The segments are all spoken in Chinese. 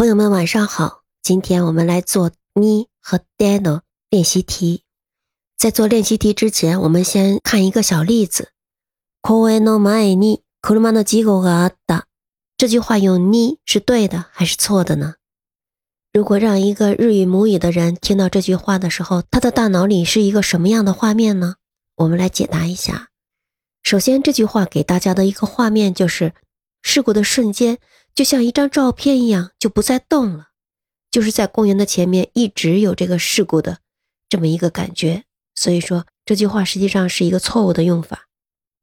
朋友们晚上好，今天我们来做你和 d a n i 练习题。在做练习题之前，我们先看一个小例子。このの前に車の事故があった。这句话用你是对的还是错的呢？如果让一个日语母语的人听到这句话的时候，他的大脑里是一个什么样的画面呢？我们来解答一下。首先，这句话给大家的一个画面就是事故的瞬间。就像一张照片一样，就不再动了。就是在公园的前面，一直有这个事故的这么一个感觉。所以说，这句话实际上是一个错误的用法。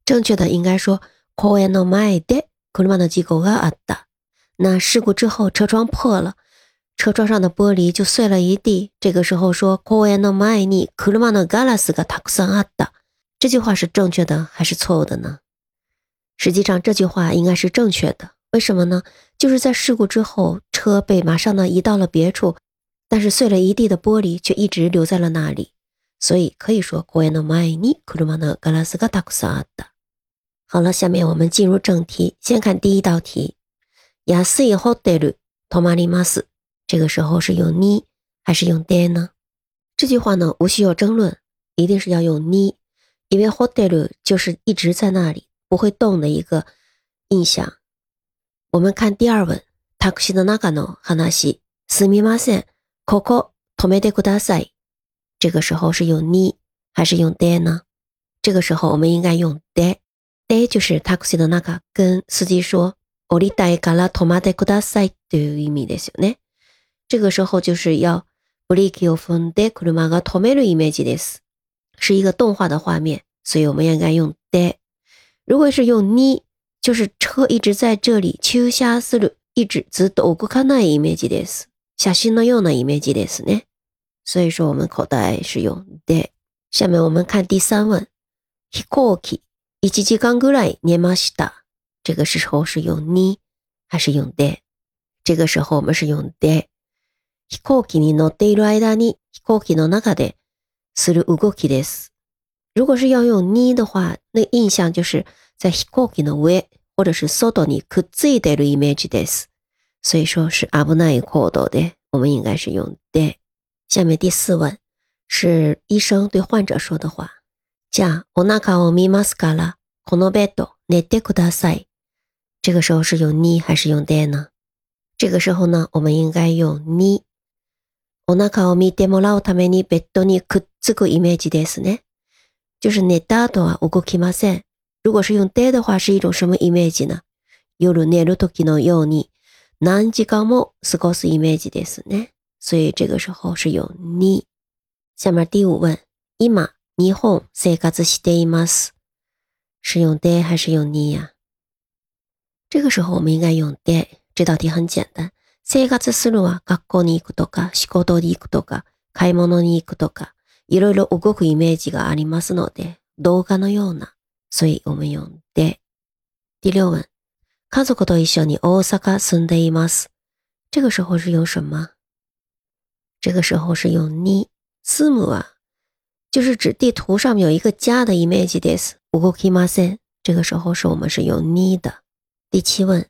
正确的应该说，coyano mai de k u m a n i a d a 那事故之后，车窗破了，车窗上的玻璃就碎了一地。这个时候说，coyano mai n kumano galas t a k s n ada。这句话是正确的还是错误的呢？实际上，这句话应该是正确的。为什么呢？就是在事故之后，车被马上呢移到了别处，但是碎了一地的玻璃却一直留在了那里。所以可以说。好了，下面我们进入正题，先看第一道题。这个时候是用你还是用代呢？这句话呢，无需要争论，一定是要用你，因为 hotel 就是一直在那里不会动的一个印象。我们看第二问，タクシーの中の話すみません、ここ止めてください。这个时候是用に还是用で呢？这个时候我们应该用で。で就是タクシーの中跟司机说、おいから止まってくださいという意味ですよね。这个时候就是要ブリキをふんで車が止めるイメージです，是一个动画的画面，所以我们应该用で。如果是用に。就是车一直在这里駐車する、一直ずっと動かないイメージです。写真のようなイメージですね。所以说我们口袋是用で。下面我们看第三问。飛行機、1時間ぐらい寝ました。这个时候是用に还是用で这个时候我们是用で。飛行機に乗っている間に飛行機の中でする動きです。如果是要用に的话，那印象就是在飛行機の上或者是外にくっついてるイメージです。所以说是危ない行動で、我们应该是用で。下面第四问是医生对患者说的话。じゃあ、お腹を見ますから、このベッド寝てください。这个时候是用に还是用で呢？这个时候呢，我们应该用に。お腹を見てもらうためにベッドにくっつくイメージですね。就是寝た後は動きません。如果是用で的话，是一种什么イメージ呢？夜寝る時のように何時間も過ごすイメージですね。所以这个时候是用に。下面第五问，今日本生活しています，是用で还是用に呀、啊？这个时候我们应该用で。这道题很简单。生活するは学校に行くとか、仕事に行くとか、買い物に行くとか、いろいろ動くイメージがありますので、動画のような所以我们用的第六问，家族と一緒に大阪住ています。这个时候是用什么？这个时候是用ニ字母啊，就是指地图上面有一个家的イメージです。五国キマセン。这个时候是我们是用ニ的。第七问，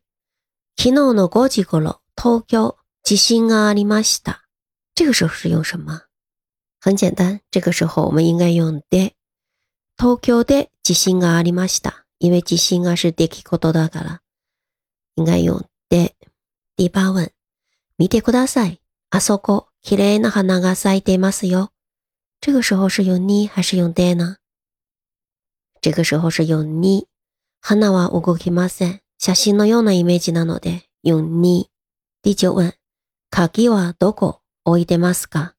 昨日の高架橋東京中心にました。这个时候是用什么？很简单，这个时候我们应该用的。東京で地震がありました。因为地震が是出来事だから。应该用で。第八問。見てください。あそこ、綺麗な花が咲いていますよ。这个时候是用に还是用で呢？这个时候是用に。花は動きません。写真のようなイメージなので、用に。第九問。鍵はどこ置いてますか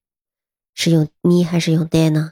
是用に还是用で呢？